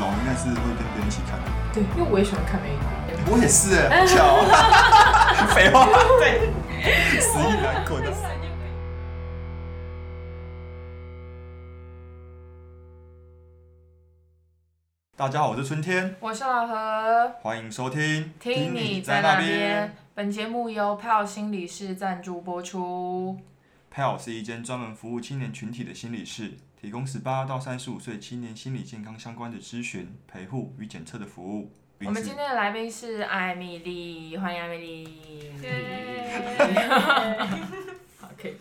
老应该是会跟别人一起看。对，因为我也喜欢看美女。我也是哎，巧。废话，对，死意难滚。大家好，我是春天，我是老何，欢迎收听。听你在那边。本节目由 PAL 心理室赞助播出。PAL 是一间专门服务青年群体的心理室，提供十八到三十五岁青年心理健康相关的咨询、陪护与检测的服务。我们今天的来宾是艾米丽，欢迎艾米丽。好，可以。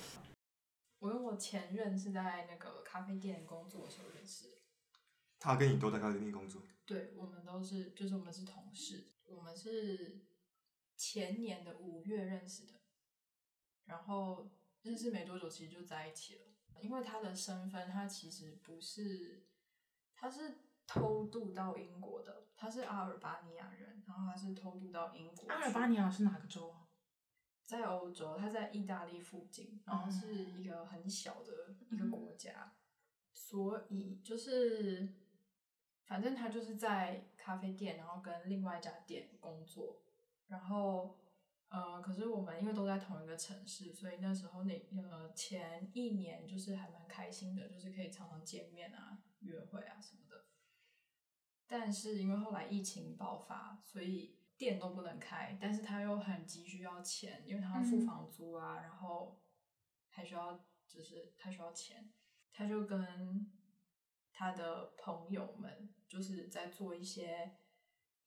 我跟我前任是在那个咖啡店工作的时候认识。他跟你都在咖啡店工作？对，我们都是，就是我们是同事。我们是前年的五月认识的，然后认识没多久，其实就在一起了。因为他的身份，他其实不是，他是偷渡到英国的，他是阿尔巴尼亚人，然后他是偷渡到英国。阿尔巴尼亚是哪个州啊？在欧洲，他在意大利附近，然后是一个很小的一个国家，所以就是。反正他就是在咖啡店，然后跟另外一家店工作，然后呃，可是我们因为都在同一个城市，所以那时候那呃前一年就是还蛮开心的，就是可以常常见面啊、约会啊什么的。但是因为后来疫情爆发，所以店都不能开，但是他又很急需要钱，因为他要付房租啊，然后还需要就是他需要钱，他就跟。他的朋友们就是在做一些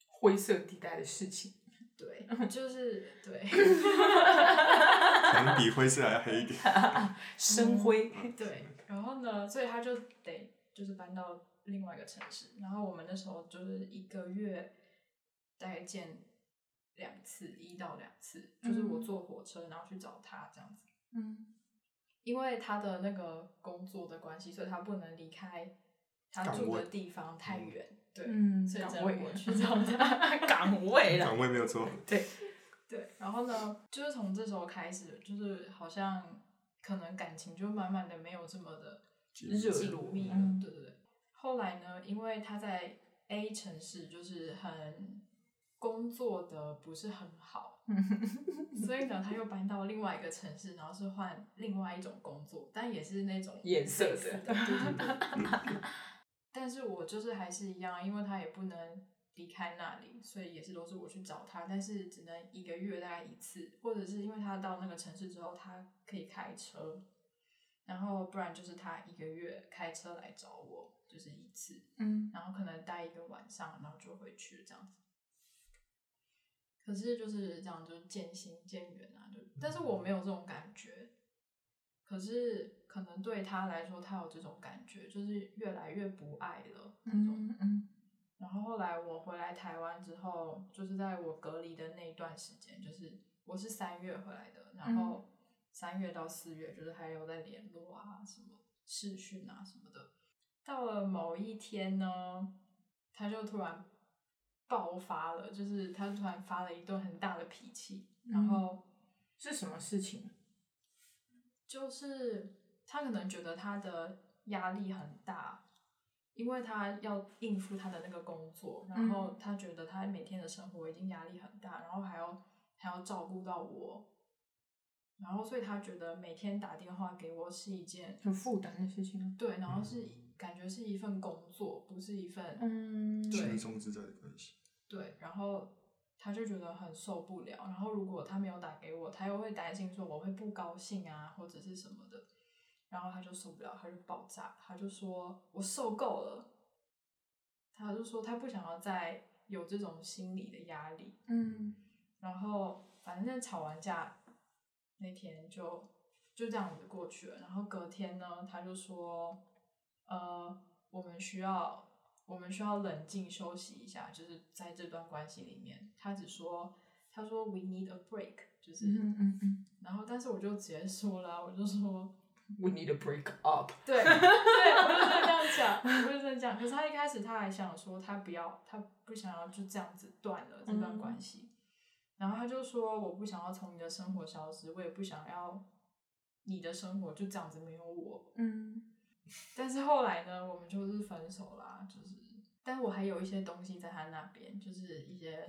灰色地带的事情，对，就是对，可能比灰色还要黑一点，深灰。对，然后呢，所以他就得就是搬到另外一个城市，然后我们那时候就是一个月大概见两次，一到两次，就是我坐火车然后去找他这样子。嗯，因为他的那个工作的关系，所以他不能离开。他住的地方太远，对，所以只能我去找他。岗位了，岗位没有错。对，对，然后呢，就是从这时候开始，就是好像可能感情就慢慢的没有这么的紧密了，对对对。后来呢，因为他在 A 城市就是很工作的不是很好，所以呢，他又搬到另外一个城市，然后是换另外一种工作，但也是那种颜色的，对对对。但是我就是还是一样，因为他也不能离开那里，所以也是都是我去找他，但是只能一个月大概一次，或者是因为他到那个城市之后，他可以开车，然后不然就是他一个月开车来找我，就是一次，嗯，然后可能待一个晚上，然后就回去这样子。可是就是这样，就渐行渐远啊，就但是我没有这种感觉，可是。可能对他来说，他有这种感觉，就是越来越不爱了那种。然后后来我回来台湾之后，就是在我隔离的那一段时间，就是我是三月回来的，然后三月到四月就是还有在联络啊，什么视讯啊什么的。到了某一天呢，他就突然爆发了，就是他突然发了一顿很大的脾气，然后是什么事情？就是。他可能觉得他的压力很大，因为他要应付他的那个工作，然后他觉得他每天的生活已经压力很大，然后还要还要照顾到我，然后所以他觉得每天打电话给我是一件很负担的事情。对，然后是感觉是一份工作，不是一份嗯轻松自在的关系。对，然后他就觉得很受不了，然后如果他没有打给我，他又会担心说我会不高兴啊，或者是什么的。然后他就受不了，他就爆炸，他就说：“我受够了。”他就说他不想要再有这种心理的压力。嗯，然后反正吵完架那天就就这样子过去了。然后隔天呢，他就说：“呃，我们需要我们需要冷静休息一下，就是在这段关系里面。”他只说：“他说 we need a break。”就是嗯嗯嗯。然后，但是我就直接说了，我就说。We need a break up。对，对，我就是这样讲，我就是这样。可是他一开始他还想说，他不要，他不想要就这样子断了这段关系。然后他就说，我不想要从你的生活消失，我也不想要你的生活就这样子没有我。嗯。但是后来呢，我们就是分手啦，就是但我还有一些东西在他那边，就是一些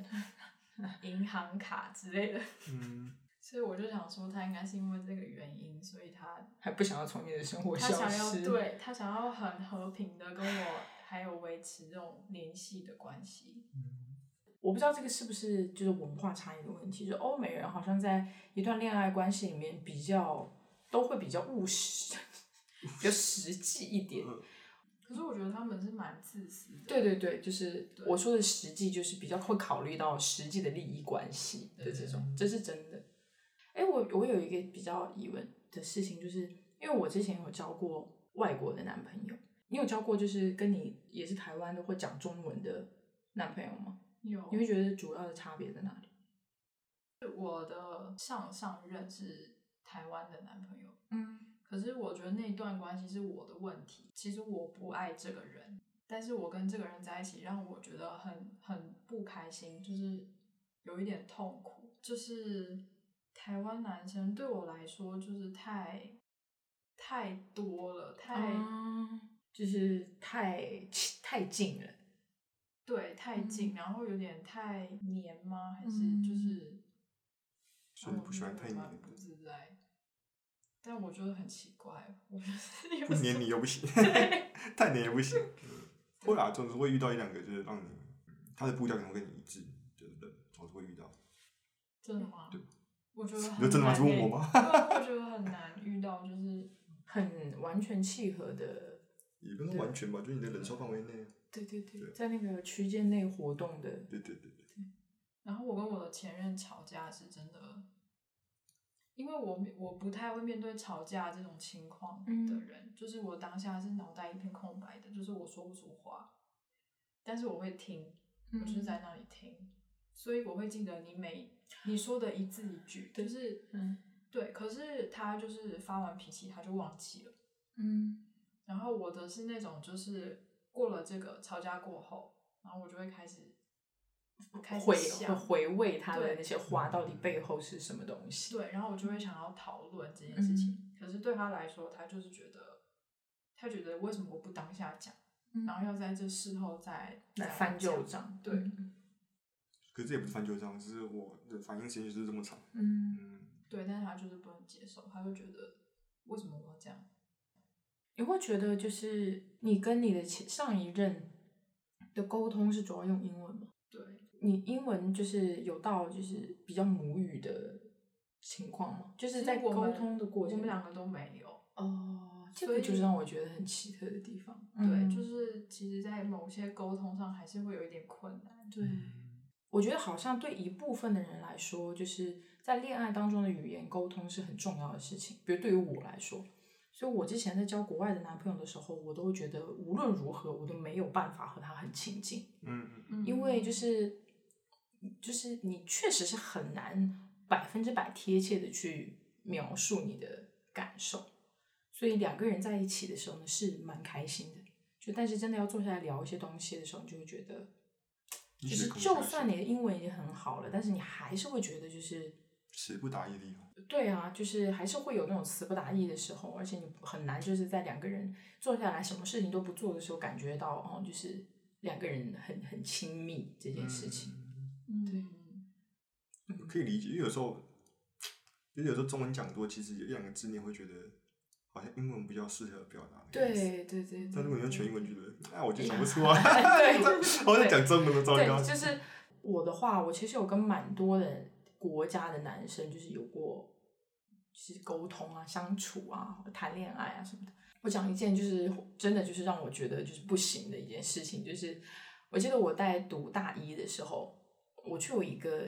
银行卡之类的，嗯，所以我就想说，他应该是因为这个原因，所以他还不想要从你的生活他消想要失。对他想要很和平的跟我还有维持这种联系的关系。我不知道这个是不是就是文化差异的问题，就是欧美人好像在一段恋爱关系里面比较都会比较务实，比较实际一点。可是我觉得他们是蛮自私的。对对对，就是我说的实际，就是比较会考虑到实际的利益关系的这种，这是真的。哎，我我有一个比较疑问的事情，就是因为我之前有交过外国的男朋友，你有交过就是跟你也是台湾的会讲中文的男朋友吗？有你会觉得主要的差别在哪里？我的上上任是台湾的男朋友，嗯可是我觉得那段关系是我的问题。其实我不爱这个人，但是我跟这个人在一起，让我觉得很很不开心，就是有一点痛苦。就是台湾男生对我来说，就是太太多了，太、啊就是太太近了。对太近，嗯然后有点太黏吗？还是嗯就是所以你不喜欢太黏让我蛮不自在。但我觉得很奇怪，我就是有不黏你又不行，太黏也不行。嗯会啦，总是会遇到一两个，就是让你嗯他的步调可能会跟你一致，就是的，总是会遇到。真的吗对？我觉得很你就真的吗难欸是问我吗对啊我觉得很 难遇到，就是很完全契合的，也不能完全吧，就是你的忍受范围内。对对对，对在那个区间内活动的，对对对对，然后我跟我的前任吵架是真的，因为我我不太会面对吵架这种情况的嗯。人，就是我当下是脑袋一片空白的，就是我说不出话，但是我会听，我就是在那里听，所以我会记得你每你说的一字一句，就是嗯。对，可是他就是发完脾气他就忘记了。嗯。然后我的是那种，就是过了这个吵架过后，然后我就会开始回想，回味他的那些话到底背后是什么东西。对，然后我就会想要讨论这件事情。可是对他来说，他就是觉得，他觉得为什么我不当下讲，然后要在这事后再再来翻旧账，对，嗯可是这也不是翻旧账，只是我的反应时间就是这么长。嗯，嗯，对，但是他就是不能接受，他就觉得为什么我要这样？你会觉得就是你跟你的前上一任的沟通是主要用英文吗？对，你英文就是有到就是比较母语的情况吗？就是在沟通的过程，我们两个都没有。哦，这所以个就是让我觉得很奇特的地方。对，嗯就是其实，在某些沟通上还是会有一点困难。对，我觉得好像对一部分的人来说，就是在恋爱当中的语言沟通是很重要的事情。比如对于我来说，所以我之前在交国外的男朋友的时候，我都会觉得无论如何我都没有办法和他很亲近，嗯嗯嗯因为就是就是你确实是很难百分之百贴切的去描述你的感受，所以两个人在一起的时候呢是蛮开心的。就但是真的要坐下来聊一些东西的时候，你就会觉得。就是就算你的英文已经很好了，但是你还是会觉得就是，词不达意的。对啊，就是还是会有那种词不达意的时候，而且你很难就是在两个人坐下来什么事情都不做的时候，感觉到哦，就是两个人很很亲密这件事情。嗯对嗯可以理解，因为有时候，就是有时候中文讲多，其实有一两个字你会觉得好像英文比较适合表达。对对对对。但如果你用全英文，对觉得哎，我就想不出来。对我在讲中文都糟糕。就是我的话，我其实有跟蛮多的国家的男生就是有过，就是沟通啊、相处啊、谈恋爱啊什么的。我讲一件就是真的就是让我觉得就是不行的一件事情，就是我记得我在读大一的时候，我去我一个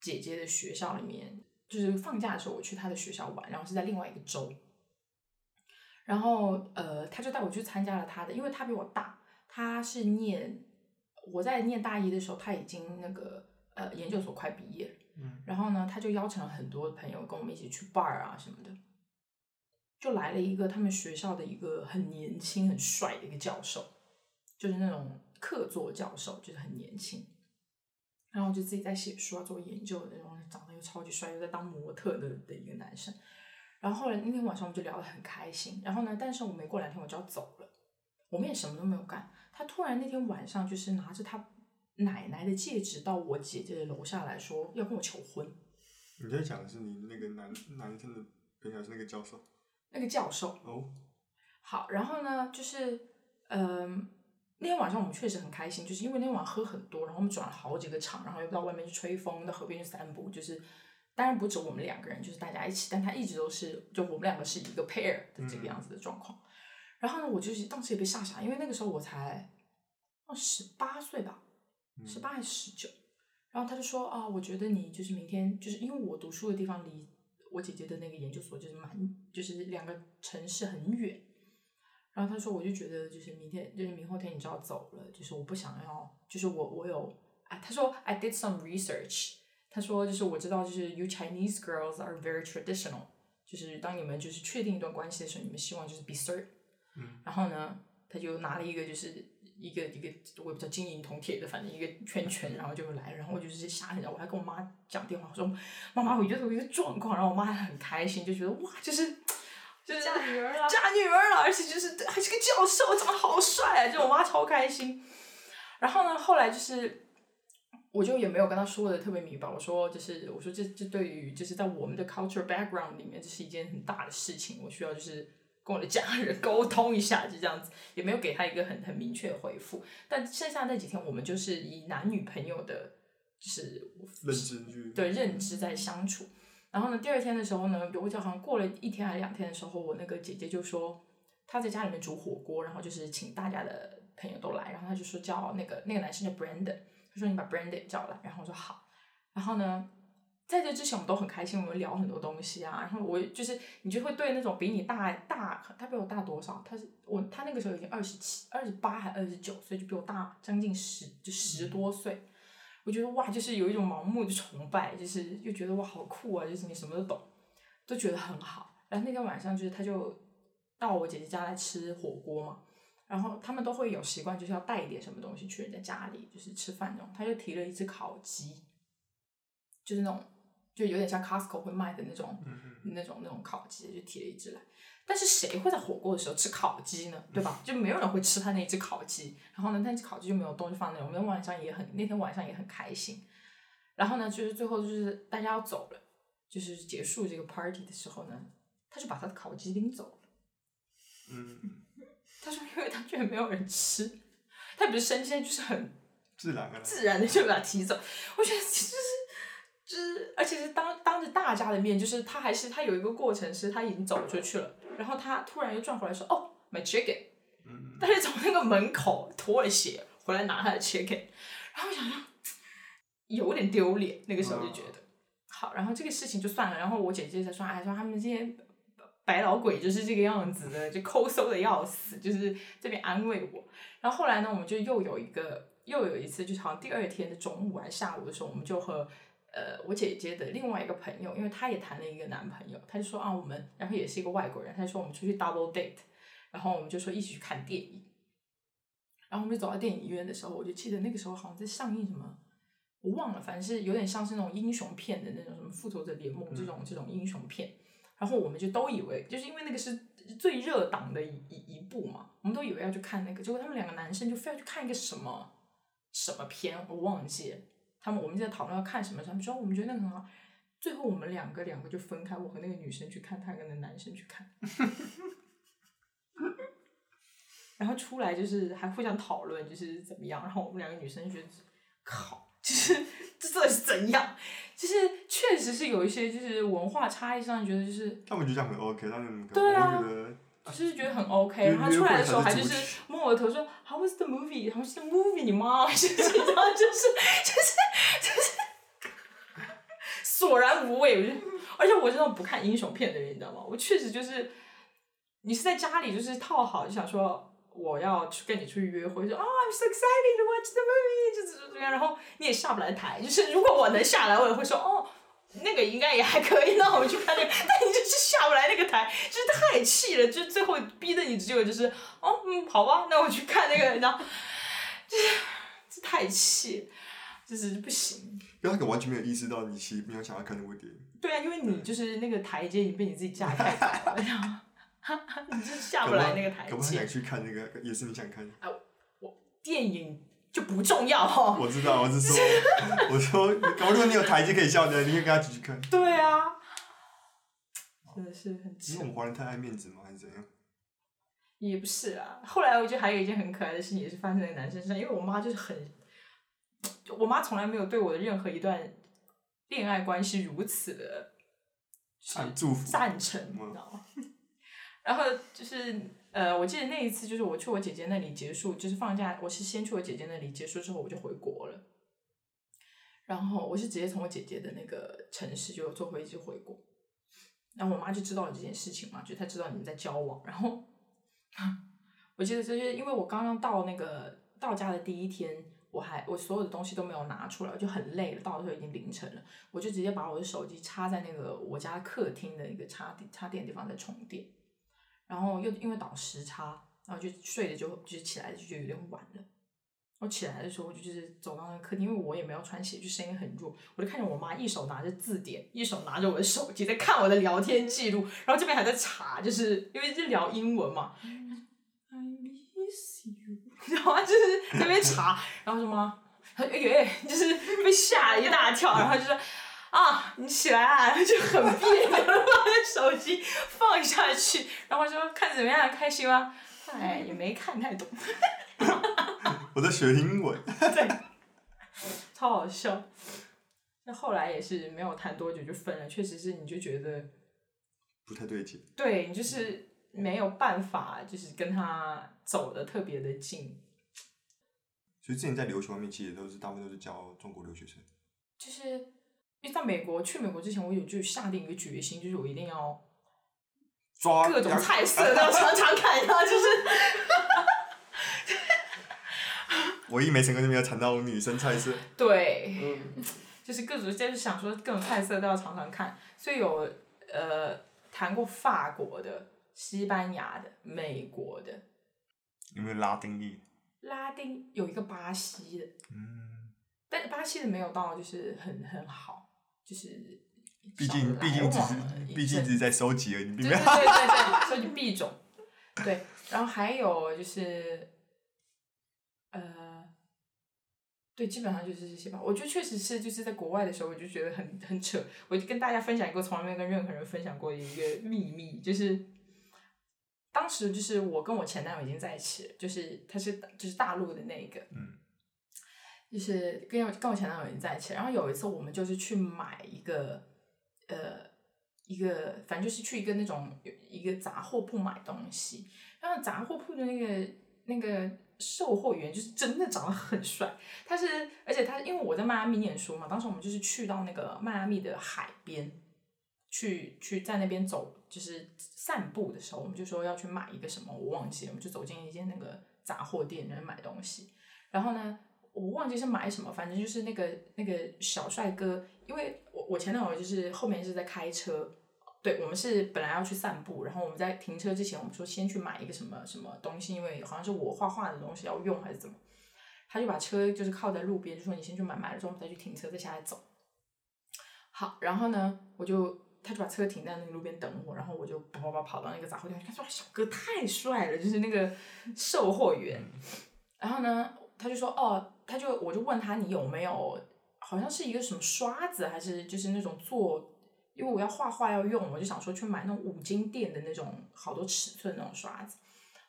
姐姐的学校里面，就是放假的时候我去她的学校玩，然后是在另外一个州。然后呃，他就带我去参加了他的，因为他比我大，他是念我在念大一的时候，他已经那个呃研究所快毕业了，嗯。然后呢，他就邀请了很多朋友跟我们一起去 bar 啊什么的，就来了一个他们学校的一个很年轻、很帅的一个教授，就是那种客座教授，就是很年轻，然后我就自己在写书啊、做研究的那种，长得又超级帅，又在当模特的的一个男生。然后后来那天晚上我们就聊得很开心，然后呢，但是我没过两天我就要走了，我们也什么都没有干。他突然那天晚上就是拿着他奶奶的戒指到我姐姐的楼下来说要跟我求婚。你在讲的是你那个男男生的朋友是那个教授？那个教授。哦。好，然后呢，就是嗯，那天晚上我们确实很开心，就是因为那天晚上喝很多，然后我们转了好几个场，然后又到外面去吹风，到河边去散步，就是当然不止我们两个人，就是大家一起，但他一直都是就我们两个是一个 pair 的这个样子的状况。然后呢，我就是当时也被吓傻，因为那个时候我才哦十八岁吧，十八还是十九。然后他就说啊，我觉得你就是明天就是因为我读书的地方离我姐姐的那个研究所就是蛮就是两个城市很远。然后他说，我就觉得就是明天就是明后天你就要走了，就是我不想要，就是我我有啊，他说 I did some research，他说就是我知道就是 you Chinese girls are very traditional，就是当你们就是确定一段关系的时候，你们希望就是 be certain。嗯。然后呢，他就拿了一个就是一个一个我也不知道金银铜铁的，反正一个圈圈，然后就来，然后我就是吓一下，我还跟我妈讲电话我说，妈妈，我觉得我一个状况，然后我妈还很开心，就觉得哇，就是。就是嫁女儿了，嫁女儿了，而且就是还是个教授，长得好帅啊！就我妈超开心。然后呢，后来就是，我就也没有跟他说的特别明白。我说，就是我说这这对于就是在我们的 culture background 里面，这是一件很大的事情，我需要就是跟我的家人沟通一下，就这样子，也没有给他一个很很明确的回复。但剩下那几天，我们就是以男女朋友的，就是认知对认知在相处。然后呢，第二天的时候呢，我记得好像过了一天还是两天的时候，我那个姐姐就说她在家里面煮火锅，然后就是请大家的朋友都来，然后她就说叫那个那个男生叫 Brandon，她说你把 Brandon 叫来，然后我说好。然后呢，在这之前我们都很开心，我们聊很多东西啊。然后我就是你就会对那种比你大大，他比我大多少？他是我他那个时候已经二十七、二十八还二十九岁，就比我大将近十就十多岁。我觉得哇，就是有一种盲目的崇拜，就是又觉得哇好酷啊，就是你什么都懂，都觉得很好。然后那天晚上就是他就到我姐姐家来吃火锅嘛，然后他们都会有习惯，就是要带一点什么东西去人家家里，就是吃饭那种。他就提了一只烤鸡，就是那种就有点像 Costco 会卖的那种，那种那种烤鸡，就提了一只来。但是谁会在火锅的时候吃烤鸡呢？对吧？就没有人会吃他那只烤鸡。然后呢，那只烤鸡就没有东西放那。我们晚上也很那天晚上也很开心。然后呢，就是最后就是大家要走了，就是结束这个 party 的时候呢，他就把他的烤鸡拎走了。嗯。他说，因为他觉得没有人吃，他不是生气，就是很自然的，自然的就把他提走。我觉得其实是。就是，而且是当当着大家的面，就是他还是他有一个过程，是他已经走出去了，然后他突然又转回来说：“哦，my chicken。”但是从那个门口脱了鞋回来拿他的 chicken，然后我想想，有点丢脸，那个时候就觉得，好，然后这个事情就算了。然后我姐姐才说：“哎，说他们这些白老鬼就是这个样子的，就抠搜的要死，就是这边安慰我。”然后后来呢，我们就又有一个，又有一次，就是好像第二天的中午还是下午的时候，我们就和。呃，我姐姐的另外一个朋友，因为她也谈了一个男朋友，他就说啊，我们然后也是一个外国人，他就说我们出去 double date，然后我们就说一起去看电影，然后我们就走到电影院的时候，我就记得那个时候好像在上映什么，我忘了，反正是有点像是那种英雄片的那种什么复仇者联盟这种这种英雄片，然后我们就都以为就是因为那个是最热档的一一一部嘛，我们都以为要去看那个，结果他们两个男生就非要去看一个什么什么片，我忘记了。他们我们在讨论要看什么，他们说我们觉得那个很好。最后我们两个两个就分开，我和那个女生去看，他跟那男生去看。然后出来就是还互相讨论，就是怎么样。然后我们两个女生觉得，靠，就是 这这是怎样？就是确实是有一些就是文化差异上觉得就是。他们就这样很 OK，他们对啊。就是觉得很 OK，然后出来的时候还就是摸我的头说 How was the movie？他们是 movie 你妈，就是就是就是就是索然无味。我就而且我这种不看英雄片的人，你知道吗？我确实就是你是在家里就是套好，就想说我要去跟你出去约会，说啊 I'm so excited to watch the movie，就怎么样，然后你也下不来台。就是如果我能下来，我也会说哦。那个应该也还可以，那我们去看那个，但你就是下不来那个台，就是太气了，就最后逼的你只有就是，哦，嗯，好吧，那我去看那个，然后，就是这太气，就是不行。因为他完全没有意识到你其实没有想要看那部电影。对啊，因为你就是那个台阶已经被你自己架太高了，你就下不来那个台阶。可不想去看那个，也是你想看。啊，我电影就不重要哈。我知道，我是说，我说，如果你有台阶可以下的，你可以跟他继续看。对啊，真的是很。因为我们华人太爱面子吗？还是怎样？也不是啊。后来我觉得还有一件很可爱的事情，也是发生在男生身上，因为我妈就是很，我妈从来没有对我的任何一段恋爱关系如此的。祝福赞成，你知道吗？然后就是呃，我记得那一次就是我去我姐姐那里结束，就是放假，我是先去我姐姐那里结束之后我就回国了。然后我是直接从我姐姐的那个城市就坐飞机回国。然后我妈就知道了这件事情嘛，就她知道你们在交往。然后 我记得就是因为我刚刚到那个到家的第一天。我还我所有的东西都没有拿出来，就很累了。到的时候已经凌晨了，我就直接把我的手机插在那个我家客厅的一个插电插电地方在充电。然后又因为倒时差，然后就睡着就就起来就就有点晚了。我起来的时候我就就是走到那个客厅，因为我也没有穿鞋，就声音很弱。我就看见我妈一手拿着字典，一手拿着我的手机在看我的聊天记录，然后这边还在查，就是因为是聊英文嘛。然后就是那边查，然后什么，他哎耶，就是被吓了一大跳，然后就说啊，你起来啊，就很别扭，把手机放下去，然后说看怎么样，开心吗？哎，也没看太懂。我在学英文。对，超好笑。那后来也是没有谈多久就分了，确实是你就觉得不太对劲。对你就是没有办法，就是跟他。走的特别的近，所以之前在留学方面，其实都是大部分都是教中国留学生。就是因为在美国去美国之前，我有就下定一个决心，就是我一定要抓各种菜色都要尝尝看，然后就是，我一没成功就没有尝到女生菜色。对，嗯就是各种就是想说各种菜色都要尝尝看，所以有呃谈过法国的、西班牙的、美国的。有没有拉丁裔？拉丁有一个巴西的，嗯，但巴西的没有到，就是很很好，就是。毕竟毕竟只是毕竟只是在收集而已，对对对对，收集币种。对，然后还有就是，呃，对，基本上就是这些吧。我觉得确实是，就是在国外的时候，我就觉得很很扯。我就跟大家分享一个从来没有跟任何人分享过的一个秘密，就是。当时就是我跟我前男友已经在一起了，就是他是就是大陆的那一个，嗯，就是跟我跟我前男友已经在一起。然后有一次我们就是去买一个，呃，一个反正就是去一个那种一个杂货铺买东西。然后杂货铺的那个那个售货员就是真的长得很帅，他是而且他因为我在迈阿密念书嘛，当时我们就是去到那个迈阿密的海边。去去在那边走，就是散步的时候，我们就说要去买一个什么，我忘记了，我们就走进一间那个杂货店，然后买东西。然后呢，我忘记是买什么，反正就是那个那个小帅哥，因为我我前男友就是后面是在开车，对我们是本来要去散步，然后我们在停车之前，我们说先去买一个什么什么东西，因为好像是我画画的东西要用还是怎么，他就把车就是靠在路边，就说你先去买，买了之后我们再去停车，再下来走。好，然后呢，我就。他就把车停在那个路边等我，然后我就跑跑跑跑到那个杂货店，他说：“小哥太帅了，就是那个售货员。”然后呢，他就说：“哦，他就我就问他你有没有，好像是一个什么刷子，还是就是那种做，因为我要画画要用，我就想说去买那种五金店的那种好多尺寸那种刷子。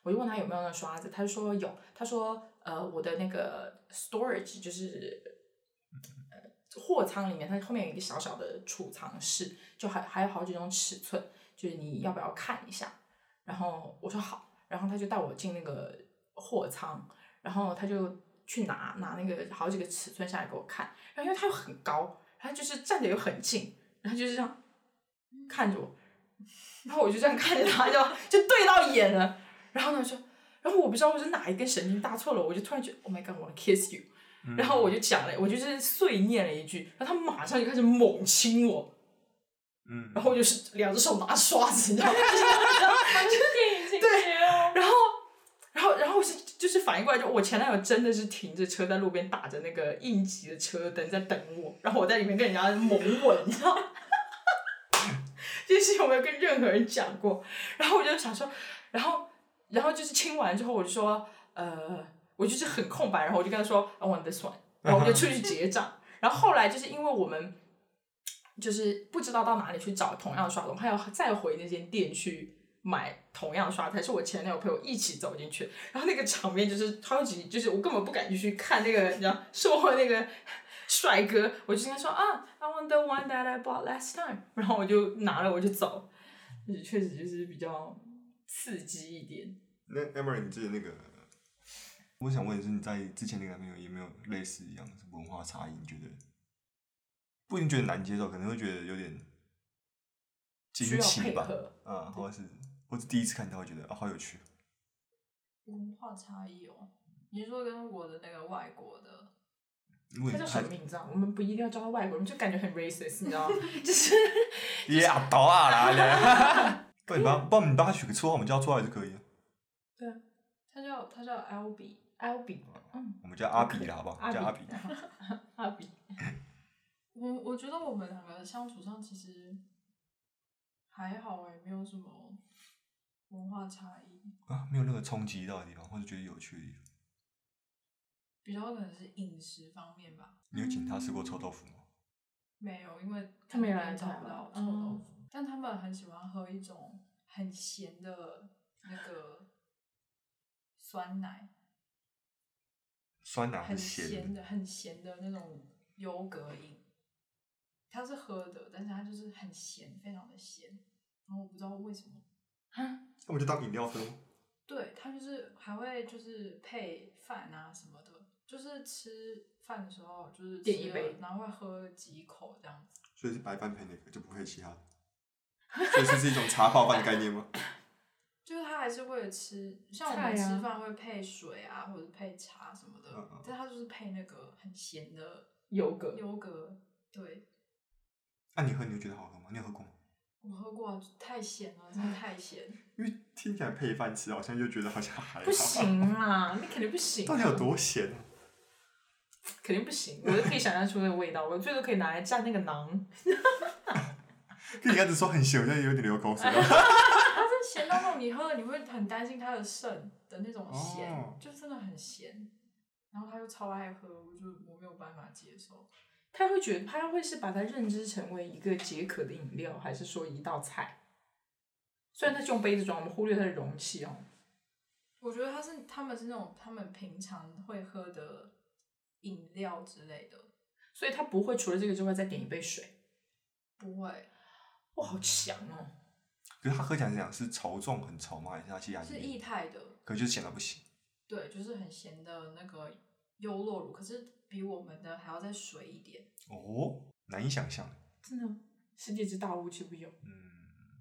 我就问他有没有那刷子，他就说有，他说呃我的那个 storage 就是。”货仓里面，它后面有一个小小的储藏室，就还还有好几种尺寸，就是你要不要看一下？然后我说好，然后他就带我进那个货仓，然后他就去拿拿那个好几个尺寸下来给我看，然后因为他又很高，他就是站着又很近，然后就是这样看着我，然后我就这样看着他，就就对到眼了，然后呢说，然后我不知道我是哪一根神经搭错了，我就突然觉得，Oh my God，我 kiss you。然后我就讲了，我就是碎念了一句，然后他马上就开始猛亲我，嗯，然后我就是两只手拿刷子，你知道吗？就是 电影情节哦。然后，然后，然后是就是反应过来，就我前男友真的是停着车在路边打着那个应急的车灯在等我，然后我在里面跟人家猛吻，你知道吗？这件事情我没有跟任何人讲过。然后我就想说，然后然后就是亲完之后，我就说，呃，我就是很空白，然后我就跟他说，I want this one，然后我就出去结账。然后后来就是因为我们 就是不知道到哪里去找同样的刷头，还要再回那间店去买同样的刷台，是我前男友陪我一起走进去，然后那个场面就是超级，就是我根本不敢去看那个，你知道，售后那个帅哥，我就跟他说啊，I want the one that I bought last time，然后我就拿了我就走，就是确实就是比较刺激一点。那 Emery，你记得那个，我想问的是，你在之前那个男朋友有没有类似一样的文化差异？你觉得不一定觉得难接受，可能会觉得有点惊奇吧？嗯，或者是或者第一次看到会觉得啊，好有趣。文化差异哦，你说跟我的那个外国的，他叫什么名字啊？我们不一定要叫他外国人，就感觉很 racist，你知道吗？就是 也阿刀啊啦！不你帮，不然你帮他取个绰号，我们叫出来就可以了。对啊，他叫他叫 L B，嗯，我们叫阿比了，好不好？叫阿比。阿比。我我觉得我们两个相处上其实还好哎，没有什么文化差异啊，没有任何冲击到的地方，或者觉得有趣的地方。比较可能是饮食方面吧。你有请他吃过臭豆腐吗？没有，因为他没来找不到臭豆腐，但他们很喜欢喝一种很咸的那个酸奶。酸奶很咸的，很咸的那种优格饮。它是喝的，但是它就是很咸，非常的咸。然后我不知道为什么，那我就当饮料喝。对，它就是还会就是配饭啊什么的，就是吃饭的时候就是点一杯，然后会喝几口这样子。所以是白饭配那个，就不配其他的。所以这是一种茶泡饭的概念吗？就是他还是会吃，像我们吃饭会配水啊，或者配茶什么的，但他就是配那个很咸的优格。优格，对。那你喝你就觉得好喝吗？你有喝过吗？我喝过，太咸了，真的太咸。因为听起来配饭吃，好像就觉得好像还不行啊，你肯定不行。到底有多咸啊？肯定不行，我都可以想象出那个味道，我最多可以拿来蘸那个馕。跟你刚才说很咸，我现在有点流口水。它是咸到那种你喝了你会很担心它的肾的那种咸，就真的很咸。然后他又超爱喝，我就我没有办法接受。他会觉得他会是把它认知成为一个解渴的饮料，还是说一道菜？虽然他是用杯子装，我们忽略它的容器哦。我觉得他是他们是那种他们平常会喝的饮料之类的，所以他不会除了这个之外再点一杯水。不会，哇，好强哦！可是他喝起来是这样，是稠重很稠吗？还是他其实是液态的？可就是咸到不行。对，就是很咸的那个优酪乳，可是。比我们的还要再水一点哦，难以想象。真的，世界之大无奇不有。嗯。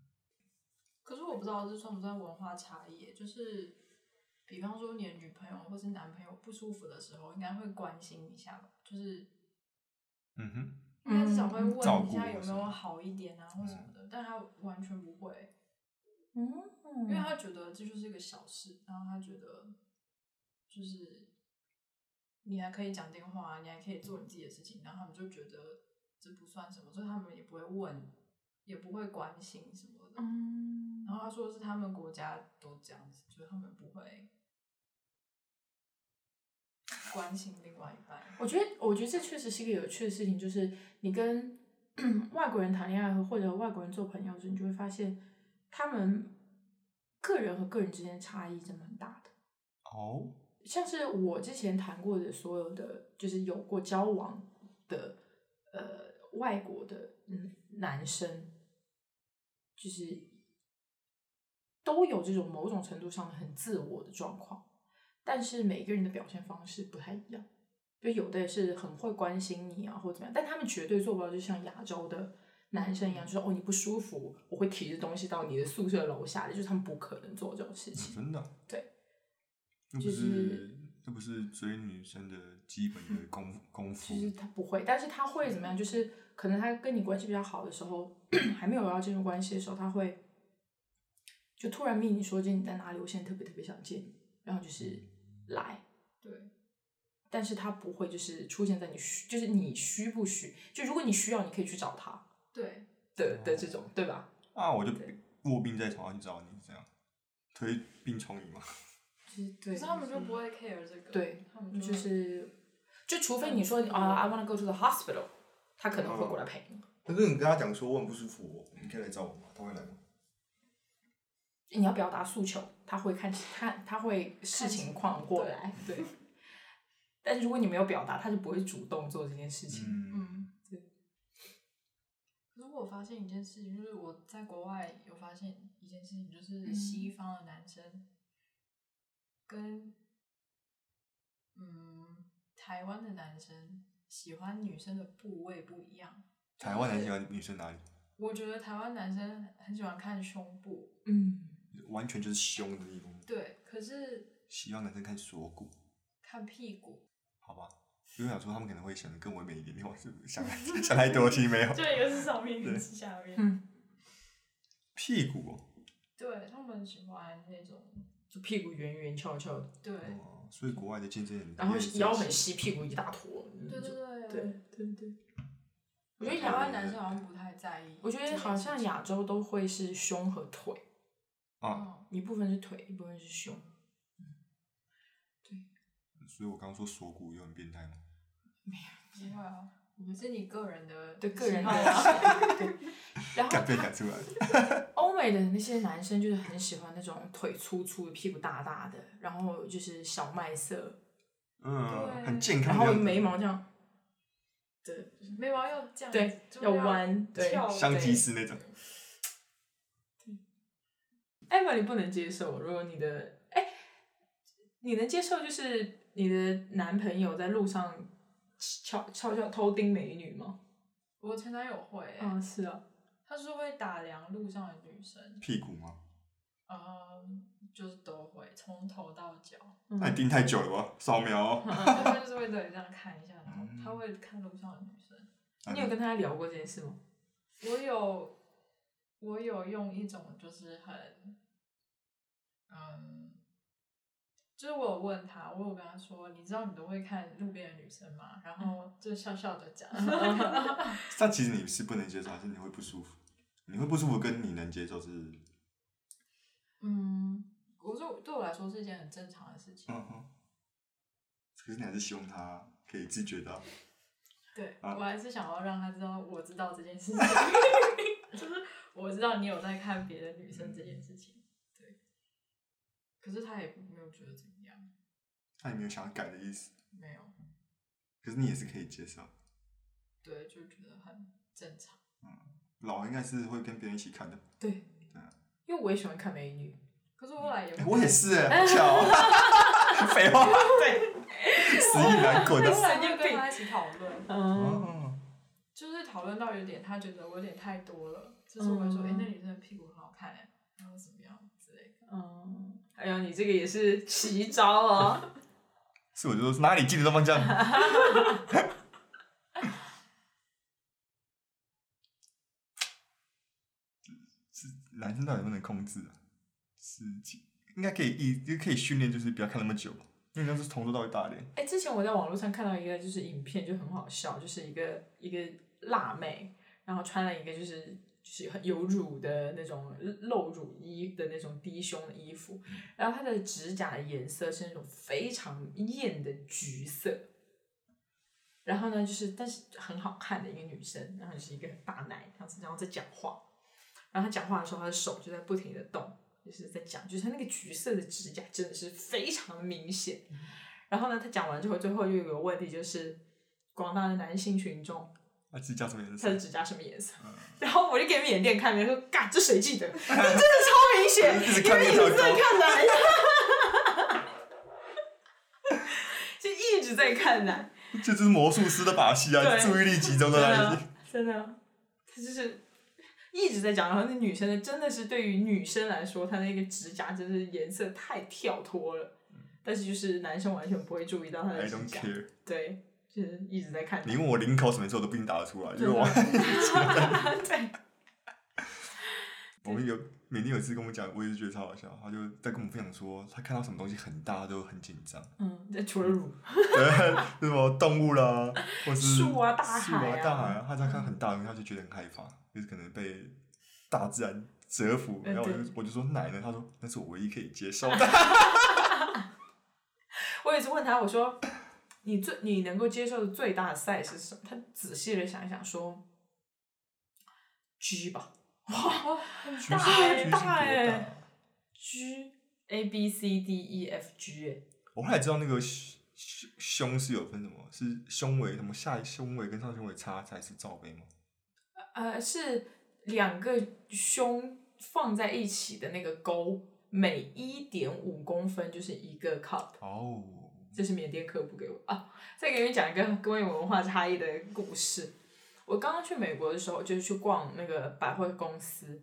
可是我不知道这算不算文化差异？就是，比方说你的女朋友或是男朋友不舒服的时候，应该会关心一下吧？就是，嗯哼，应该至少会问一下有没有好一点啊，或什么的。但他完全不会。嗯。因为他觉得这就是一个小事，然后他觉得就是。你还可以讲电话，你还可以做你自己的事情，然后他们就觉得这不算什么，所以他们也不会问，也不会关心什么的。嗯。然后他说是他们国家都这样子，就是他们不会关心另外一半。我觉得，我觉得这确实是一个有趣的事情，就是你跟 外国人谈恋爱和或者外国人做朋友时，你就会发现他们个人和个人之间的差异真的很大的。哦。像是我之前谈过的所有的，就是有过交往的呃外国的嗯男生，就是都有这种某种程度上的很自我的状况，但是每个人的表现方式不太一样，就有的也是很会关心你啊，或怎么样，但他们绝对做不到，就像亚洲的男生一样，就说哦你不舒服，我会提着东西到你的宿舍楼下，就是他们不可能做这种事情，真的，对。就是，这不是追女生的基本的功功夫。其实他不会，但是他会怎么样？就是可能他跟你关系比较好的时候，还没有要进入关系的时候，他会就突然命你说：“今天你在哪里？我现在特别特别想见你。”然后就是来。对。但是他不会就是出现在你需，就是你需不需？就如果你需要，你可以去找他。对。的的这种，对吧？啊，我就卧病在床上去找你，这样推病床椅嘛。就是对，可是他们就不会 care 这个，对，他们就是是，就除非你说啊，I wanna go to the hospital，他可能会过来陪你。可是你跟他讲说我很不舒服，你可以来找我吗？他会来吗？你要表达诉求，他会看看，他会视情况过来，对。但是如果你没有表达，他就不会主动做这件事情。嗯，嗯，对。可是我发现一件事情，就是我在国外有发现一件事情，就是嗯西方的男生跟嗯台湾的男生喜欢女生的部位不一样。台湾男生喜欢女生哪里？我觉得台湾男生很喜欢看胸部，嗯，完全就是胸的地方。对，可是西方男生看锁骨，看屁股，好吧？因为想说他们可能会想的更唯美一点，我是不是想想太多，其实没有。就一个是上面，一个是下面。嗯屁股哦，对他们喜欢那种，就屁股圆圆翘翘的，对，哦，所以国外的健身人，然后腰很细，屁股一大坨。对对对对对对。我觉得台亚湾男生好像不太在意。我觉得好像亚洲都会是胸和腿，啊，嗯，一部分是腿，一部分是胸。所以我刚刚说锁骨有很变态吗？不会啊，是你个人的对个人的 然后敢被赶出来。欧美的那些男生就是很喜欢那种腿粗粗的、屁股大大的，然后就是小麦色，嗯，很健康然后。眉毛这样，对眉毛要这样子，对，就要弯，对。翘香吉士那种。艾玛，你不能接受，如果你的哎，你能接受就是你的男朋友在路上悄悄悄偷盯美女吗？我前男友会、欸，啊，是啊，他是会打量路上的女生，屁股吗？嗯，就是都会从头到脚，嗯那你盯太久了吧？扫描哦。他就是会对这样看一下，然后嗯他会看路上的女生。你有跟他聊过这件事吗？我有，我有用一种就是很，嗯，就是我有问他，我有跟他说，你知道你都会看路边的女生吗？然后就笑笑的讲，但其实你是不能接受，还是你会不舒服？你会不舒服，跟你能接受是，嗯，我说对我来说是一件很正常的事情。嗯哼。可是你还是希望他可以自觉到，对，啊我还是想要让他知道我知道这件事情，就是我知道你有在看别的女生这件事情，对。可是他也没有觉得怎么样，他也没有想要改的意思。没有，可是你也是可以接受。对，就觉得很正常。嗯老应该是会跟别人一起看的。对对啊，因为我也喜欢看美女。可是我后来也欸我也是哎，好巧哦。废话，对，死意难 滚的。后来就跟他一起讨论，嗯，哦，就是讨论到有点他觉得我有点太多了，就是我会说，哎、嗯那女生的屁股很好看哎，然后怎么样之类的。嗯，哎呀，你这个也是奇招哦！是我就说哪里记得都放这样。是男生到底能不能控制啊？是应该可以一就可以训练，就是不要看那么久，因为那是从头到尾打脸。哎，之前我在网络上看到一个就是影片，就很好笑，就是一个一个辣妹，然后穿了一个就是就是很有乳的那种露乳衣的那种低胸的衣服，然后她的指甲的颜色是那种非常艳的橘色。然后呢，就是但是很好看的一个女生，然后就是一个大奶这样子，然后在讲话，然后她讲话的时候，她的手就在不停的动，就是在讲，就是她那个橘色的指甲真的是非常明显。然后呢，她讲完之后，最后又有个问题，就是广大的男性群众，那指甲什么颜色他的？指甲什么颜色？嗯然后我就给你们演店看，别人说，嘎，这谁记得？你真的超明显，一直因为一直看那条沟在看奶，就一直在看奶。这就是魔术师的把戏啊！注意力集中在真那里的。真的，他就是一直在讲，然后那女生呢真的是对于女生来说，她那个指甲真是颜色太跳脱了，但是就是男生完全不会注意到她的指甲，对，就是一直在看。你问我领口什么时候都不一定答得出来，因为我对，我们有缅甸有一次跟我们讲，我也是觉得超好笑。他就在跟我们分享说，他看到什么东西很大都很紧张，嗯，这除了乳，对，什么动物啦，或是树啊大树海啊啊、大海啊，他在看很大的东西，他就觉得很害怕，就是可能被大自然折服，嗯然后我就我就说奶呢？他说那是我唯一可以接受的。我也是问他，我说你最你能够接受的最大的 size 是什么？他仔细的想一想说，G 吧，哇，很大橘哎、大哎、g A B C D E F G 哎、我后来知道那个胸胸胸是有分什么，是胸围什么下胸围跟上胸围差才是罩杯吗？呃，是两个胸放在一起的那个沟，每一点五公分就是一个 cup。哦，这是缅甸客户给我啊。再给你们讲一个关于文化差异的故事。我刚刚去美国的时候，就是去逛那个百货公司，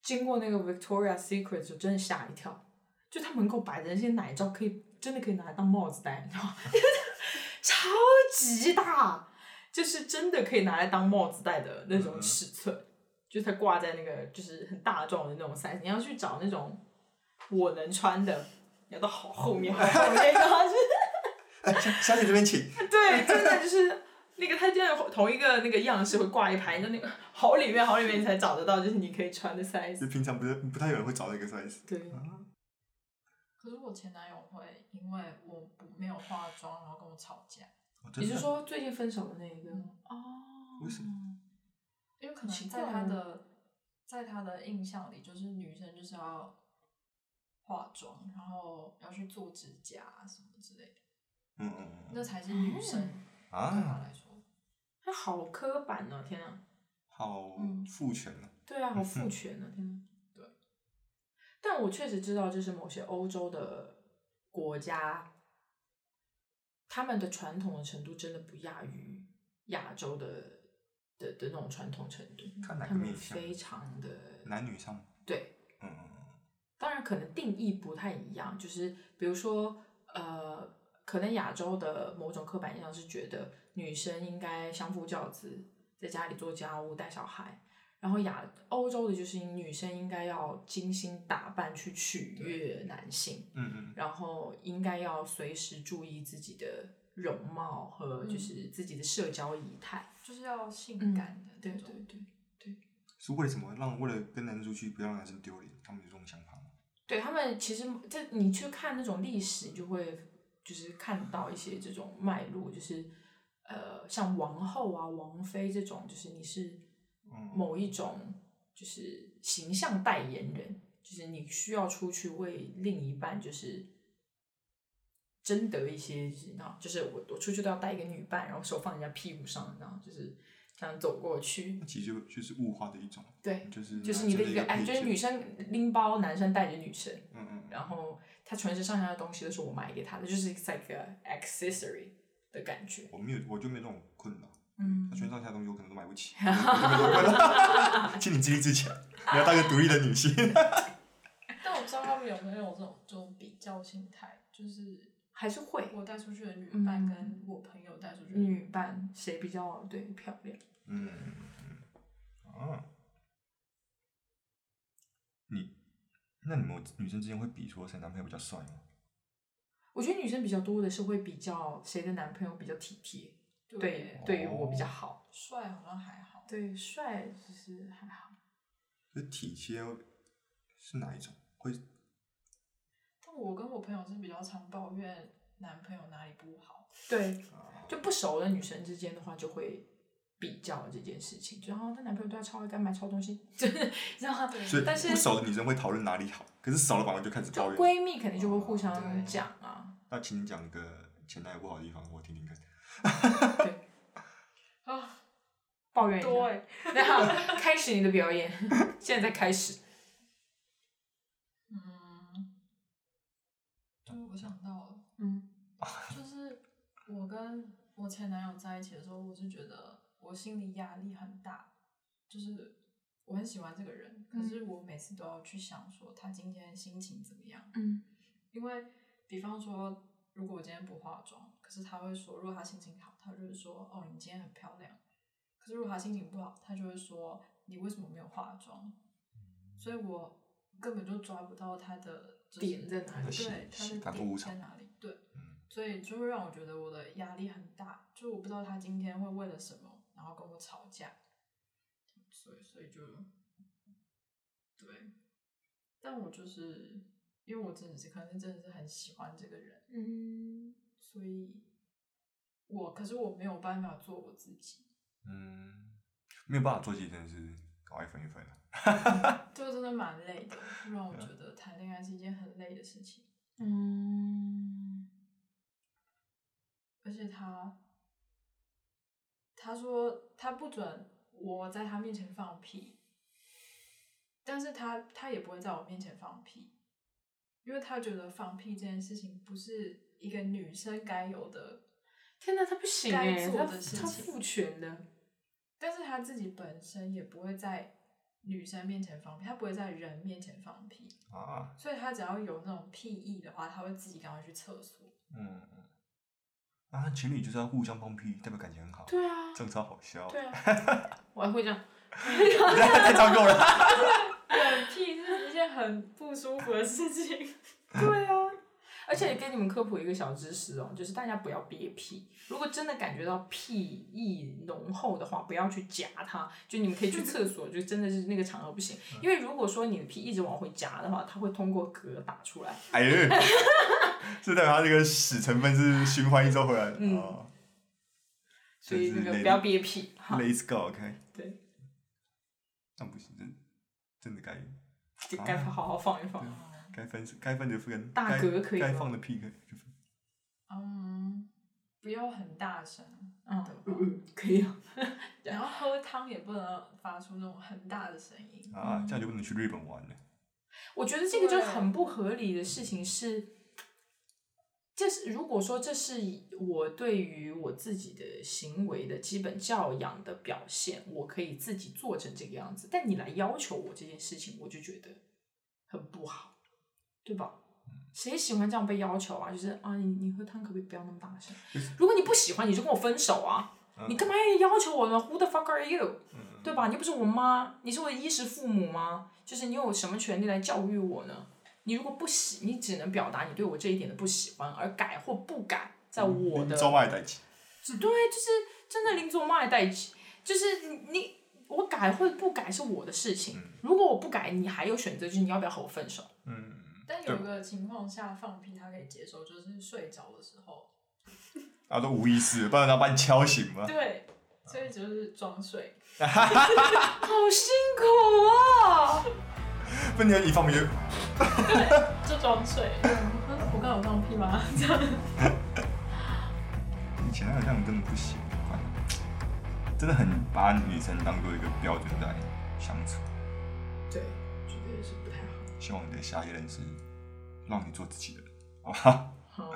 经过那个 Victoria Secret 就，真的吓一跳。就它门口摆的那些奶罩，可以真的可以拿来当帽子戴，你知道吗？超级大，就是真的可以拿来当帽子戴的那种尺寸。就是它挂在那个就是很大众的那种 size，你要去找那种我能穿的，要到好后面好后面，然后就是哎，小姐这边请。对，真的就是那个，它真的同一个那个样式会挂一排，那那个好里面好里面你才找得到，就是你可以穿的 size。平常不是不太有人会找那个 size。对，可是我前男友会因为我不没有化妆，然后跟我吵架，哦真的你是说最近分手的那一个？哦，为什么？因为可能在他的在他的印象里，就是女生就是要化妆，然后要去做指甲啊什么之类的，嗯嗯那才是女生啊。对他啊，来说。他好刻板哦，天啊！好嗯。父权啊。对啊，好父权啊，天啊！对，但我确实知道，就是某些欧洲的国家，他们的传统的程度真的不亚于亚洲的的的那种传统程度，看哪。他们个面向非常的男女上，对，嗯嗯嗯当然可能定义不太一样，就是比如说，呃，可能亚洲的某种刻板印象是觉得女生应该相夫教子，在家里做家务、带小孩，然后亚欧洲的就是女生应该要精心打扮去取悦男性，嗯嗯，然后应该要随时注意自己的容貌和就是自己的社交仪态。就是要性嗯感的对对对对。是为什么让为了跟男生出去不要让男生丢脸，他们有这种想法吗？对他们其实这你去看那种历史，你就会就是看到一些这种脉络，就是呃像王后啊、王妃这种，就是你是嗯。某一种就是形象代言人，就是你需要出去为另一半就是争得一些，就是然后就是我我出去都要带一个女伴，然后手放人家屁股上，然后就是这样走过去那，其实就就是物化的一种，对，就是就是你的一个哎，就是女生拎包，男生带着女生。嗯嗯嗯，然后他全身上下的东西都是我买给他的，就是 like a accessory 的感觉。我没有，我就没有这种困扰。嗯他全身上下东西我可能都买不起，我就没有这种困扰请你自立自强，你要当一个独立的女性。但我不知道他们有没有这种这种比较心态，就是还是会我带出去的女嗯伴跟我朋友带出去的女伴谁比较对漂亮？嗯嗯你那你们女生之间会比说谁男朋友比较帅吗？我觉得女生比较多的是会比较谁的男朋友比较体贴，对对对于我比较好，帅好像还好，对帅其实还好。就是体贴是哪一种？会但我跟我朋友是比较常抱怨男朋友哪里不好，对，就不熟的女生之间的话，就会比较这件事情，就然后她男朋友对她超爱干买超东西，就是然后所以但是不熟的女生会讨论哪里好，可是熟了反而就开始就抱怨。闺蜜肯定就会互相对讲啊，那请你讲个前男友不好的地方，我听听看。对，啊，抱怨一下。对，那开始你的表演，现在开始。嗯，就是我想到了，嗯就是我跟我前男友在一起的时候，我是觉得我心里压力很大，就是我很喜欢这个人，可是我每次都要去想说他今天心情怎么样，嗯因为比方说，如果我今天不化妆，可是他会说，如果他心情好，他就是说，哦，你今天很漂亮。可是如果他心情不好，他就会说，你为什么没有化妆？所以我根本就抓不到他的、就是、点在哪里对，他的点在哪里？所以就会让我觉得我的压力很大，就我不知道他今天会为了什么，然后跟我吵架，所以所以就对，但我就是因为我真的是可能是真的是很喜欢这个人，嗯，所以我可是我没有办法做我自己，嗯，没有办法做自己，真的是搞一分一分的。就真的蛮累的，让我觉得谈恋爱是一件很累的事情。嗯，而且他，他说他不准我在他面前放屁，但是他他也不会在我面前放屁，因为他觉得放屁这件事情不是一个女生该有的，天哪，他不行该哎，他做的事情他父权的，但是他自己本身也不会在女生面前放屁，他不会在人面前放屁，啊，所以他只要有那种屁意的话，他会自己赶快去厕所。嗯嗯，啊，情侣就是要互相放屁，代表感情很好，对啊，这样超好笑。对啊，我还会这样，太超够了。忍屁是一件很不舒服的事情。对啊。而且给你们科普一个小知识哦，就是大家不要憋屁。如果真的感觉到屁意浓厚的话，不要去夹它。就你们可以去厕所，就真的是那个场合不行。因为如果说你的屁一直往回夹的话，它会通过嗝打出来。哎呦，是代表它这个屎成分是循环一周回来的。嗯哦，所以那个不要憋屁。哈，Let's go, OK。对，那不行，真真的该就该好好放一放。该分该分就分，大该该嗝可以该放的屁可以就分。嗯，不要很大声，嗯嗯嗯，可以啊。然后喝汤也不能发出那种很大的声音。啊，这样就不能去日本玩了。我觉得这个就很不合理的事情是，这是如果说这是我对于我自己的行为的基本教养的表现，我可以自己做成这个样子，但你来要求我这件事情，我就觉得很不好，对吧？谁喜欢这样被要求啊？就是啊，你你喝汤可不可以不要那么大声？如果你不喜欢，你就跟我分手啊！你干嘛要要求我呢？Who the fuck are you？对吧？你又不是我妈，你是我的衣食父母吗？就是你有什么权利来教育我呢？你如果不喜，你只能表达你对我这一点的不喜欢，而改或不改，在我的周麦代志，对，就是真的邻座骂的代志，就是你你我改或不改是我的事情。如果我不改，你还有选择，就是你要不要和我分手？嗯，但有个情况下放屁他可以接受，就是睡着的时候。啊都无意识，不然他把你敲醒吗。对，所以就是装睡。好辛苦啊！不然你一放屁就，就装睡。嗯我刚有放屁吗？这样。以前那个这样真的不行，真的很把女生当做一个标准在相处。对，觉得也是不太好。希望你的下一任是让你做自己的人，好吧？好。